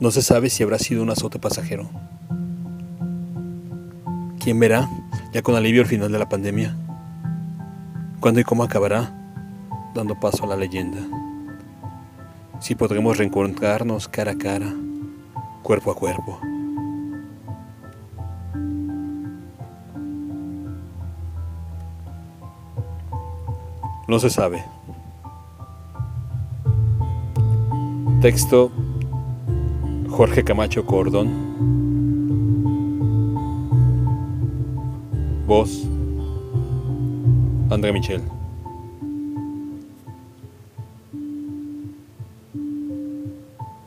No se sabe si habrá sido un azote pasajero. ¿Quién verá, ya con alivio al final de la pandemia? ¿Cuándo y cómo acabará? Dando paso a la leyenda. Si podremos reencontrarnos cara a cara, cuerpo a cuerpo. No se sabe. Texto Jorge Camacho Cordón. Voz André Michel.